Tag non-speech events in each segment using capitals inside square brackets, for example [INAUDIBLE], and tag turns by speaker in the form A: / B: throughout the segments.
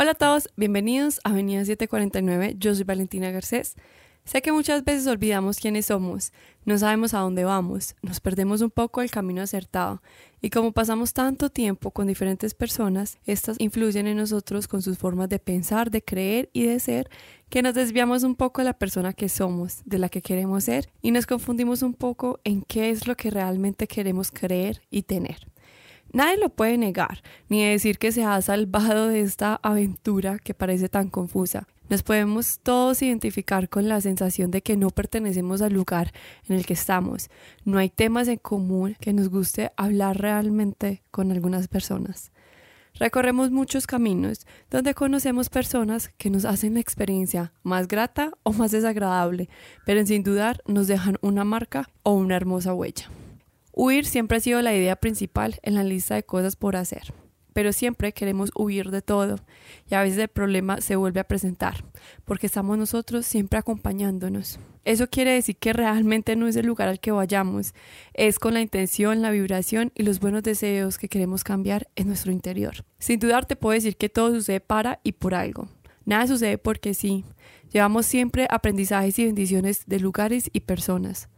A: Hola a todos, bienvenidos a Avenida 749. Yo soy Valentina Garcés. Sé que muchas veces olvidamos quiénes somos, no sabemos a dónde vamos, nos perdemos un poco el camino acertado y como pasamos tanto tiempo con diferentes personas, estas influyen en nosotros con sus formas de pensar, de creer y de ser, que nos desviamos un poco de la persona que somos, de la que queremos ser y nos confundimos un poco en qué es lo que realmente queremos creer y tener. Nadie lo puede negar, ni decir que se ha salvado de esta aventura que parece tan confusa. Nos podemos todos identificar con la sensación de que no pertenecemos al lugar en el que estamos. No hay temas en común que nos guste hablar realmente con algunas personas. Recorremos muchos caminos donde conocemos personas que nos hacen la experiencia más grata o más desagradable, pero sin dudar nos dejan una marca o una hermosa huella. Huir siempre ha sido la idea principal en la lista de cosas por hacer, pero siempre queremos huir de todo y a veces el problema se vuelve a presentar, porque estamos nosotros siempre acompañándonos. Eso quiere decir que realmente no es el lugar al que vayamos, es con la intención, la vibración y los buenos deseos que queremos cambiar en nuestro interior. Sin dudar te puedo decir que todo sucede para y por algo. Nada sucede porque sí. Llevamos siempre aprendizajes y bendiciones de lugares y personas.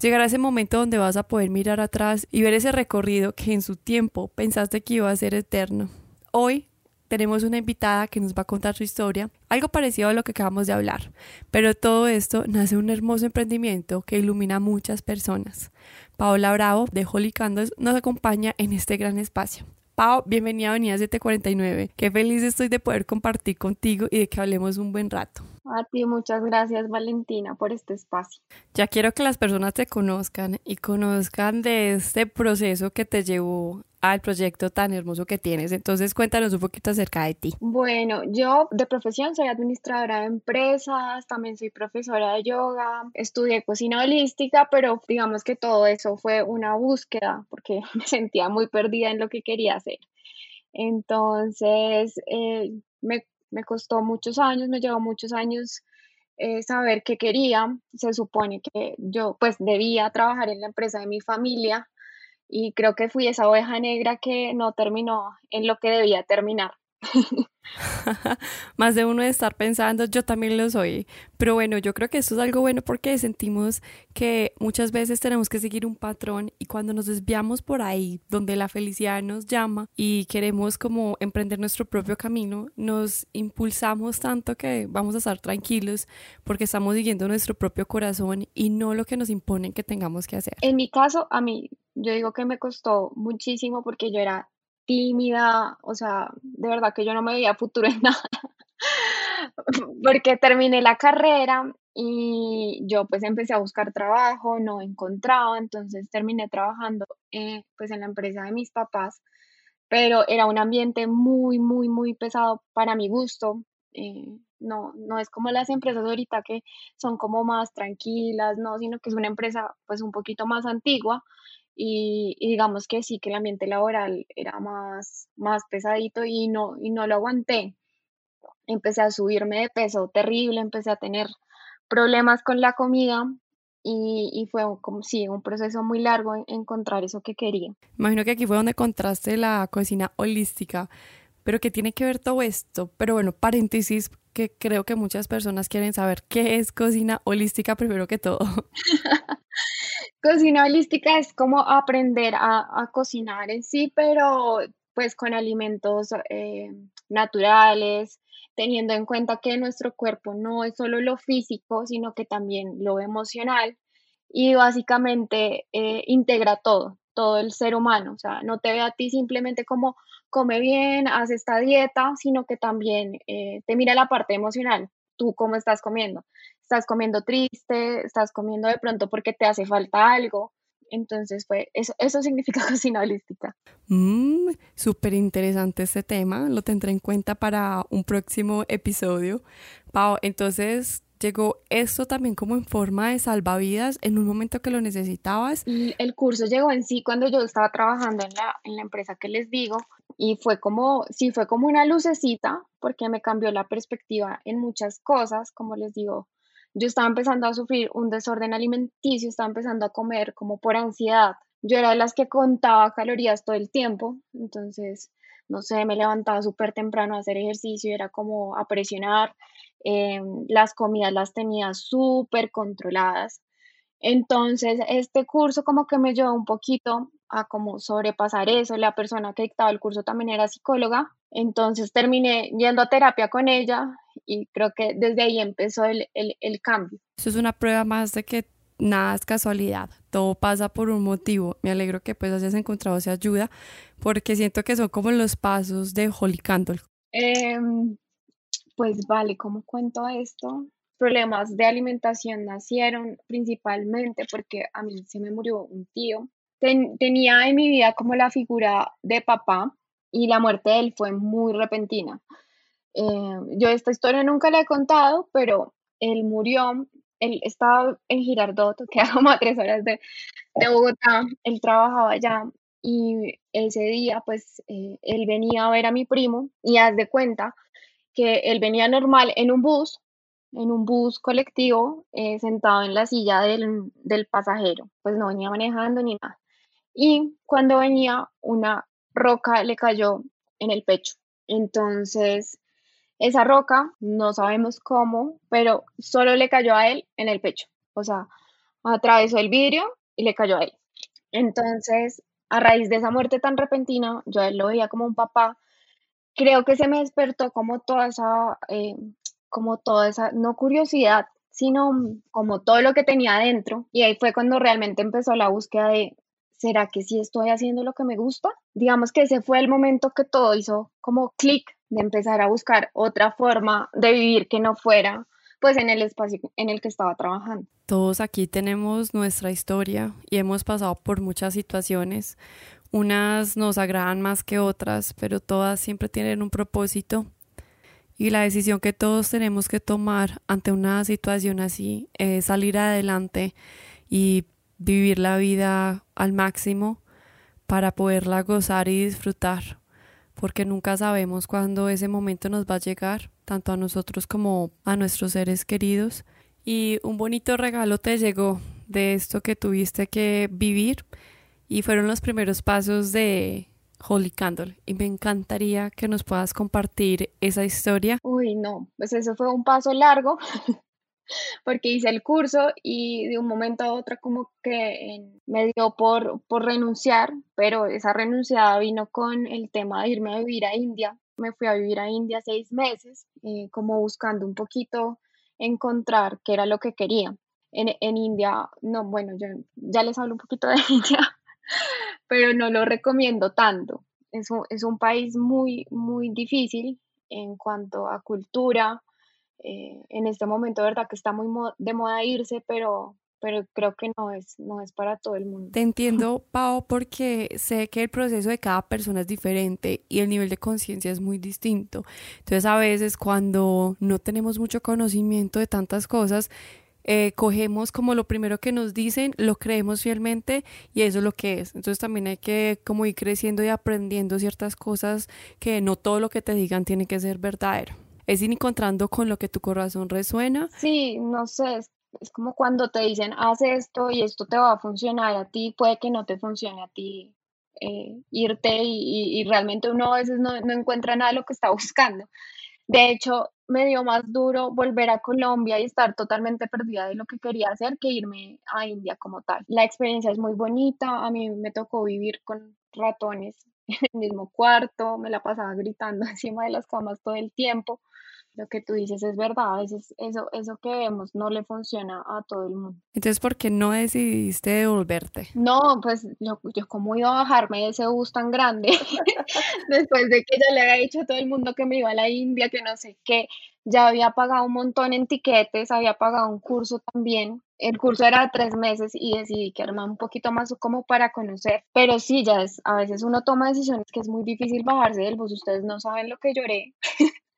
A: Llegará ese momento donde vas a poder mirar atrás y ver ese recorrido que en su tiempo pensaste que iba a ser eterno. Hoy tenemos una invitada que nos va a contar su historia, algo parecido a lo que acabamos de hablar, pero todo esto nace un hermoso emprendimiento que ilumina a muchas personas. Paola Bravo de Holy Candles nos acompaña en este gran espacio. Pao, bienvenida a Avenida 749. Qué feliz estoy de poder compartir contigo y de que hablemos un buen rato.
B: A ti muchas gracias Valentina por este espacio.
A: Ya quiero que las personas te conozcan y conozcan de este proceso que te llevó al proyecto tan hermoso que tienes. Entonces cuéntanos un poquito acerca de ti.
B: Bueno, yo de profesión soy administradora de empresas, también soy profesora de yoga, estudié cocina holística, pero digamos que todo eso fue una búsqueda porque [LAUGHS] me sentía muy perdida en lo que quería hacer. Entonces, eh, me me costó muchos años, me llevó muchos años eh, saber qué quería. Se supone que yo pues debía trabajar en la empresa de mi familia y creo que fui esa oveja negra que no terminó en lo que debía terminar. [LAUGHS]
A: Más de uno de estar pensando, yo también lo soy. Pero bueno, yo creo que esto es algo bueno porque sentimos que muchas veces tenemos que seguir un patrón y cuando nos desviamos por ahí, donde la felicidad nos llama y queremos como emprender nuestro propio camino, nos impulsamos tanto que vamos a estar tranquilos porque estamos siguiendo nuestro propio corazón y no lo que nos imponen que tengamos que hacer.
B: En mi caso, a mí, yo digo que me costó muchísimo porque yo era tímida, o sea, de verdad que yo no me veía futuro en [LAUGHS] nada, porque terminé la carrera y yo pues empecé a buscar trabajo, no encontraba, entonces terminé trabajando eh, pues en la empresa de mis papás, pero era un ambiente muy, muy, muy pesado para mi gusto. Eh, no, no es como las empresas ahorita que son como más tranquilas, no, sino que es una empresa pues un poquito más antigua y, digamos que sí, que el ambiente laboral era más, más pesadito y no, y no lo aguanté. Empecé a subirme de peso terrible, empecé a tener problemas con la comida y, y, fue como sí, un proceso muy largo en encontrar eso que quería.
A: Imagino que aquí fue donde encontraste la cocina holística, pero que tiene que ver todo esto. Pero bueno, paréntesis, que creo que muchas personas quieren saber qué es cocina holística primero que todo. [LAUGHS]
B: Cocina holística es como aprender a, cocinar en sí, pero pues con alimentos eh, naturales, teniendo en cuenta que nuestro cuerpo no es solo lo físico, sino que también lo emocional y básicamente eh, integra todo, todo el ser humano. O sea, no te ve a ti simplemente como come bien, haz esta dieta, sino que también eh, te mira la parte emocional, tú cómo estás comiendo estás comiendo triste, estás comiendo de pronto porque te hace falta algo. Entonces, pues eso, eso [LAUGHS] significa cocina holística.
A: Mm, Súper interesante este tema, lo tendré en cuenta para un próximo episodio. Pau, entonces llegó esto también como en forma de salvavidas en un momento que lo necesitabas.
B: Y el curso llegó en sí cuando yo estaba trabajando en la, en la empresa que les digo y fue como, sí, fue como una lucecita porque me cambió la perspectiva en muchas cosas, como les digo, yo estaba empezando a sufrir un desorden alimenticio, estaba empezando a comer como por ansiedad. Yo era de las que contaba calorías todo el tiempo, entonces no sé, me levantaba súper temprano a hacer ejercicio, era como a presionar, em, las comidas las tenía súper controladas. Entonces, este curso como que me ayudó un poquito a como sobrepasar eso. La persona que dictaba el curso también era psicóloga, entonces terminé yendo a terapia con ella y creo que desde ahí empezó el, el cambio.
A: Eso es una prueba más de que nada es casualidad, todo pasa por un motivo. Me alegro que pues hayas encontrado esa ayuda porque siento que son como los pasos de Holy Candle.
B: Em, pues vale, ¿cómo cuento esto? Problemas de alimentación nacieron principalmente porque a mí se me murió un tío. Tenía en mi vida como la figura de papá y la muerte de él fue muy repentina. Em, yo esta historia nunca la he contado, pero él murió él estaba en Girardot, [LAUGHS] que era como a tres horas de, Bogotá, él trabajaba allá y ese día pues eh, él venía a ver a mi primo y haz de cuenta que él venía normal en un bus, en un bus colectivo, eh, sentado en la silla del, del pasajero, pues no venía manejando ni nada. Y cuando venía una roca le cayó en el pecho. Entonces esa roca, no sabemos cómo, pero solo le cayó a él en el pecho. O sea, atravesó el vidrio y le cayó a él. Entonces, a raíz de esa muerte tan repentina, yo él lo veía como un papá. Creo que se me despertó como toda esa, eh, como toda esa, no curiosidad, sino como todo lo que tenía adentro. Y ahí fue cuando realmente empezó la búsqueda de, ¿será que sí estoy haciendo lo que me gusta? Digamos que ese fue el momento que todo hizo como clic de empezar a buscar otra forma de vivir que no fuera pues en el espacio en el que estaba trabajando.
A: Todos aquí tenemos nuestra historia y hemos pasado por muchas situaciones. Unas nos agradan más que otras, pero todas siempre tienen un propósito. Y la decisión que todos tenemos que tomar ante una situación así es salir adelante y vivir la vida al máximo para poderla gozar y disfrutar porque nunca sabemos cuándo ese momento nos va a llegar, tanto a nosotros como a nuestros seres queridos. Y un bonito regalo te llegó de esto que tuviste que vivir y fueron los primeros pasos de Holy Candle y me encantaría que nos puedas compartir esa historia.
B: Uy, no, pues eso fue un paso largo [LAUGHS] porque hice el curso y de un momento a otro como que me dio por, por renunciar, pero esa renunciada vino con el tema de irme a vivir a India. Me fui a vivir a India seis meses, eh, como buscando un poquito encontrar qué era lo que quería. En, en India, no, bueno, yo ya les hablo un poquito de [LAUGHS] India, pero no lo recomiendo tanto. Es un, es un país muy, muy difícil en cuanto a cultura, eh, en este momento, verdad que está muy de moda irse, pero, pero creo que no es, no es para todo el mundo.
A: Te entiendo, Pau, porque sé que el proceso de cada persona es diferente y el nivel de conciencia es muy distinto. Entonces, a veces cuando no tenemos mucho conocimiento de tantas cosas, eh, cogemos como lo primero que nos dicen, lo creemos fielmente y eso es lo que es. Entonces también hay que como ir creciendo y aprendiendo ciertas cosas que no todo lo que te digan tiene que ser verdadero es ir encontrando con lo que tu corazón resuena.
B: Sí, no sé, es, como cuando te dicen, haz esto y esto te va a funcionar a ti, puede que no te funcione a ti. Eh, irte y, realmente uno a veces no, no encuentra nada de lo que está [LAUGHS] buscando. De hecho, me dio más duro volver a Colombia y estar totalmente perdida de lo que quería hacer que irme a India como tal. La experiencia es muy bonita, a mí me tocó vivir con ratones [LAUGHS] en el mismo cuarto, me la pasaba gritando [LAUGHS] encima de las camas todo el tiempo, lo que tú dices es verdad, a veces eso, eso que vemos no le funciona a todo el mundo.
A: Entonces, ¿por qué no decidiste devolverte?
B: No, pues yo, yo cómo iba a bajarme de ese bus tan grande [LAUGHS] después de que ya le había dicho a todo el mundo que me iba a la India, que no sé qué, ya había pagado un montón en tiquetes, había pagado un curso también. El curso era de tres meses y decidí que armar un poquito más como para conocer. Pero sí, ya es, a veces uno toma decisiones que es muy difícil bajarse del bus. Ustedes no saben lo que lloré [LAUGHS]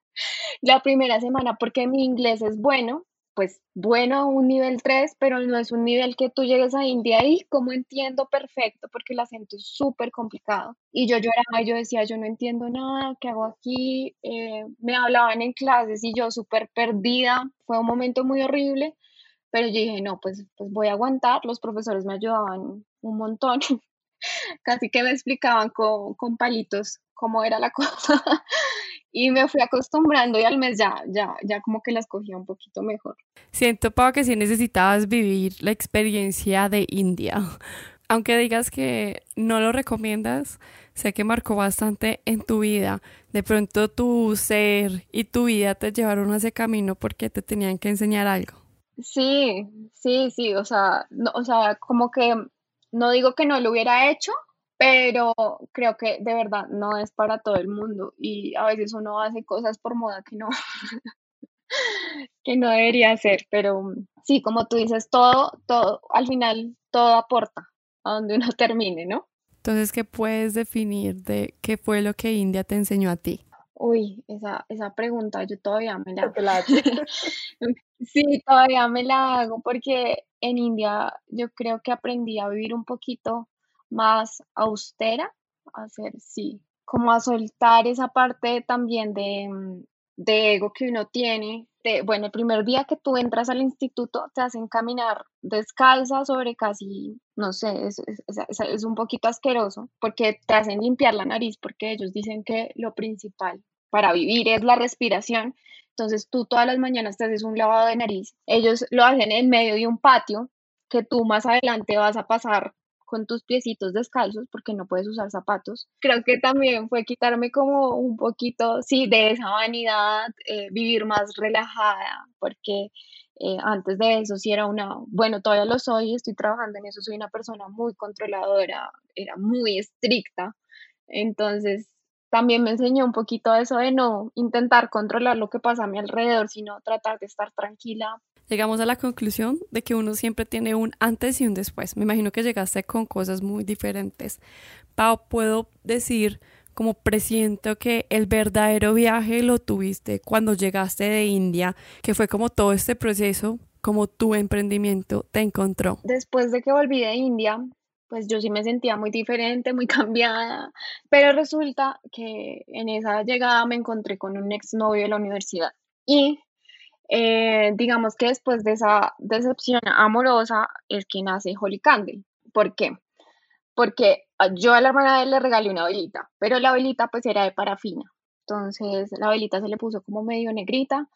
B: la primera semana porque mi inglés es bueno, pues bueno un nivel 3, pero no es un nivel que tú llegues a India y como entiendo perfecto porque el acento es súper complicado. Y yo lloraba y yo decía, yo no entiendo nada, ¿qué hago aquí? Eh, me hablaban en clases y yo súper perdida. Fue un momento muy horrible, pero yo dije, no, pues, pues voy a aguantar. Los profesores me ayudaban un montón. [LAUGHS] Casi que me explicaban con, con palitos cómo era la cosa y me fui acostumbrando y al mes ya, ya, ya como que las cogía un poquito mejor.
A: Siento, Pau, que si necesitabas vivir la experiencia de India. [LAUGHS] Aunque digas que no lo recomiendas, sé que marcó bastante en tu vida. De pronto tu ser y tu vida te llevaron a ese camino porque te tenían que enseñar algo.
B: Sí, sí, sí, o sea, no, o sea, como que no digo que no lo hubiera hecho, pero creo que de verdad no es para todo el mundo y a veces uno hace cosas por moda que no, [LAUGHS] que no debería hacer, pero sí, como tú dices, todo, todo, al final todo aporta a donde uno [LAUGHS] termine, ¿no?
A: Entonces, ¿qué puedes definir de qué fue lo que India te enseñó a ti?
B: Uy, esa, esa pregunta yo todavía me la, [LAUGHS] sí, todavía me la hago porque en India yo creo que aprendí a vivir un poquito más austera, a hacer, sí, como a soltar esa parte también de, mm, de ego que uno tiene. De, bueno, el primer día que tú entras al instituto te hacen caminar descalza sobre casi, no sé, es, es, es, un poquito asqueroso porque te hacen limpiar la nariz porque ellos dicen que lo principal para vivir es la respiración. Entonces tú todas las mañanas te haces un lavado de nariz. Ellos lo hacen en medio de un patio que tú más adelante vas a pasar con tus piecitos descalzos porque no puedes usar zapatos. Creo que también fue quitarme como un poquito, sí, de esa vanidad, eh, vivir más relajada, porque eh, antes de eso sí era una, bueno, todavía lo soy, estoy trabajando en eso, soy una persona muy controladora, era muy estricta, entonces también me enseñó un poquito eso de no intentar controlar lo que pasa a mi alrededor, sino tratar de estar tranquila,
A: llegamos a la conclusión de que uno siempre tiene un antes y un después. Me imagino que llegaste con cosas muy diferentes. Pau, puedo decir como presiento que el verdadero viaje lo tuviste cuando llegaste de India, que fue como todo este proceso, como tu emprendimiento te encontró.
B: Después de que volví de India, pues yo sí me sentía muy diferente, muy [LAUGHS] cambiada, pero resulta que en esa llegada me encontré con un exnovio de la universidad y eh, digamos que después de esa decepción amorosa es que nace Holy Candle. ¿Por qué? Porque ah, yo a la hermana de él le regalé una velita, pero la velita pues era de parafina. Entonces la velita se le puso como medio negrita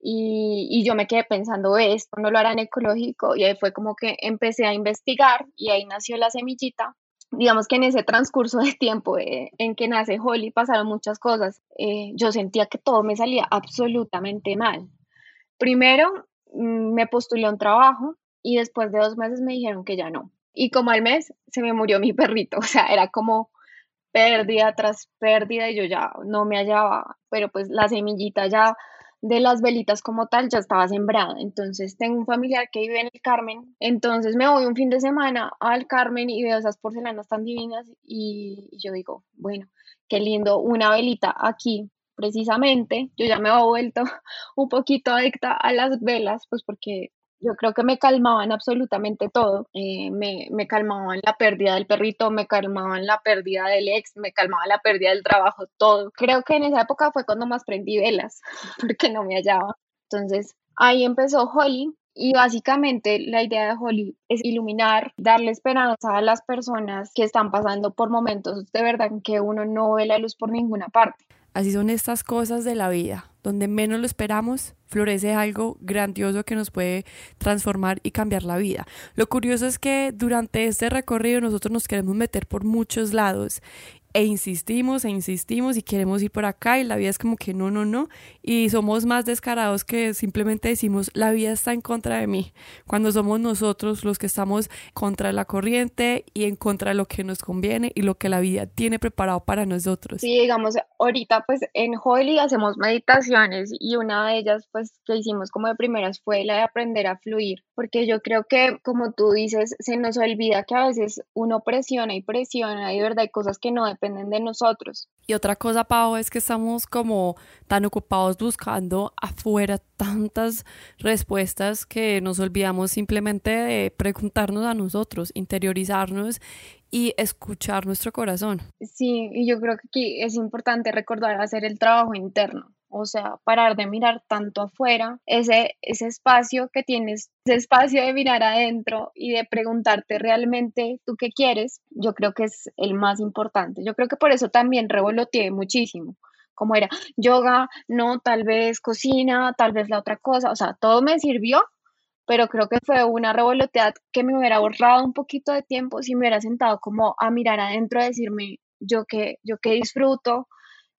B: y, y, yo me quedé pensando, esto no lo harán ecológico y ahí fue como que empecé a investigar y ahí nació la semillita. Digamos que en ese transcurso de tiempo eh, en que nace Holly pasaron muchas cosas. Eh, yo sentía que todo me salía absolutamente mal. Primero mm, me postulé a un trabajo y después de dos meses me dijeron que ya no. Y como al mes se me murió mi [LAUGHS] perrito, o sea, era como pérdida tras pérdida y yo ya no me hallaba, pero pues la semillita ya de las velitas como tal ya estaba sembrada. Entonces tengo un familiar que vive en el Carmen, entonces me voy un fin de semana al Carmen y veo esas porcelanas tan divinas y yo digo, bueno, qué lindo una velita aquí precisamente, yo ya me he vuelto [LAUGHS] un poquito adicta a las velas, pues porque yo creo que me calmaban absolutamente todo. Eh, me, me, calmaban la pérdida del perrito, me calmaban la pérdida del ex, me calmaba la pérdida del trabajo, todo. Creo que en esa época fue cuando más prendí velas, [LAUGHS] porque no me hallaba. Entonces ahí empezó Holly. Y básicamente la idea de Holly es iluminar, darle esperanza a las personas que están pasando por momentos de verdad en que uno no ve la luz por ninguna parte.
A: Así son estas cosas de la vida. Donde menos lo esperamos, florece algo grandioso que nos puede transformar y cambiar la vida. Lo curioso es que durante este recorrido nosotros nos queremos meter por muchos lados e insistimos e insistimos y queremos ir por acá y la vida es como que no, no, no. Y somos más descarados que simplemente decimos la vida está en contra de mí. Cuando somos nosotros los que estamos contra la corriente y en contra de lo que nos conviene y lo que la vida tiene preparado para nosotros.
B: Sí, digamos, ahorita pues en Holy hacemos meditaciones y una de ellas pues que hicimos como de primeras fue la de aprender a fluir, porque yo creo que como tú dices, se nos olvida que a veces uno presiona y presiona y verdad hay cosas que no dependen de nosotros.
A: Y otra cosa, Pau, es que estamos como tan ocupados buscando afuera tantas respuestas que nos olvidamos simplemente de preguntarnos a nosotros, interiorizarnos y escuchar nuestro corazón.
B: Sí, y yo creo que aquí es importante recordar hacer el trabajo interno, o sea, parar de mirar tanto afuera, ese, ese espacio que tienes, ese espacio de mirar adentro y de preguntarte realmente tú qué quieres, yo creo que es el más importante. Yo creo que por eso también revoloteé muchísimo como era yoga, no, tal vez cocina, tal vez la otra cosa, o sea, todo me sirvió, pero creo que fue una revoloteada que me hubiera ahorrado un poquito de tiempo si me hubiera sentado como a mirar adentro, a decirme yo que, yo que disfruto,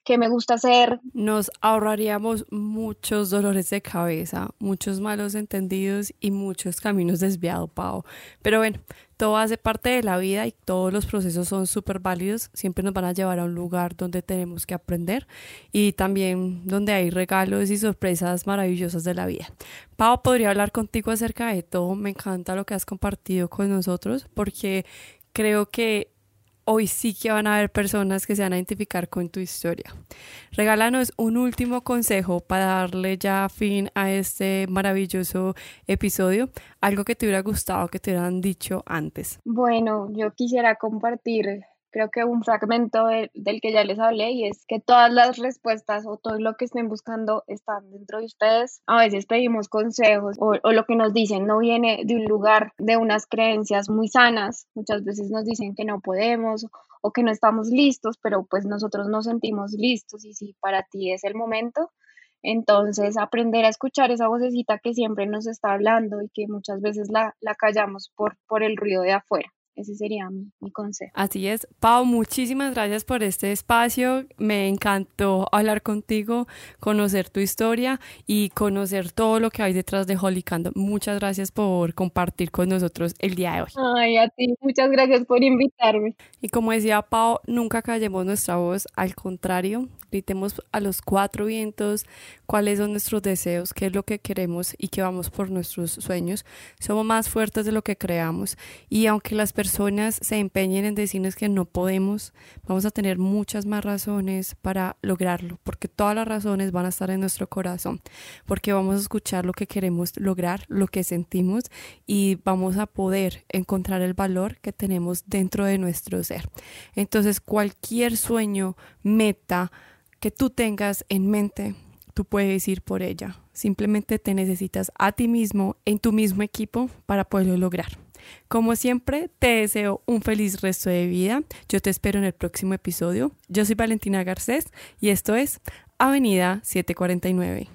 B: que me gusta hacer.
A: Nos ahorraríamos muchos dolores de cabeza, muchos malos entendidos y muchos caminos desviados, Pau. Pero bueno, todo hace parte de la vida y todos los procesos son súper válidos. Siempre nos van a llevar a un lugar donde tenemos que aprender y también donde hay regalos y sorpresas maravillosas de la vida. Pau, podría hablar contigo acerca de todo. Me encanta lo que has compartido con nosotros porque creo que hoy sí que van a haber personas que se van a identificar con tu historia. Regálanos un último consejo para darle ya fin a este maravilloso episodio, algo que te hubiera gustado que te hubieran dicho antes.
B: Bueno, yo quisiera compartir creo que un fragmento del que ya les hablé y es que todas las respuestas o todo lo que estén buscando están dentro de ustedes. A veces pedimos consejos o, o, lo que nos dicen no viene de un lugar de unas creencias muy sanas. Muchas veces nos dicen que no podemos o que no estamos listos, pero pues nosotros nos sentimos listos y si para ti es el momento, entonces, aprender a escuchar esa vocecita que siempre nos está hablando y que muchas veces la, la callamos por, por el ruido de afuera. Ese sería mi, mi, consejo.
A: Así es. Pau, muchísimas gracias por este espacio. Me encantó hablar contigo, conocer tu historia y conocer todo lo que hay detrás de Holy Candle. Muchas gracias por compartir con nosotros el día de hoy.
B: Ay, a ti, muchas gracias por invitarme.
A: Y como decía Pau, nunca callemos nuestra voz, al contrario, gritemos a los cuatro vientos cuáles son nuestros deseos, qué es lo que queremos y que vamos por nuestros sueños. Somos más fuertes de lo que creamos y aunque las personas personas se empeñen en decirnos que no podemos, vamos a tener muchas más razones para lograrlo, porque todas las razones van a estar en nuestro corazón, porque vamos a escuchar lo que queremos lograr, lo que sentimos y vamos a poder encontrar el valor que tenemos dentro de nuestro ser. Entonces, cualquier sueño, meta que tú tengas en mente, tú puedes ir por ella. Simplemente te necesitas a ti mismo, en tu mismo equipo, para poderlo lograr. Como siempre, te deseo un feliz resto de vida. Yo te espero en el próximo episodio. Yo soy Valentina Garcés y esto es Avenida 749.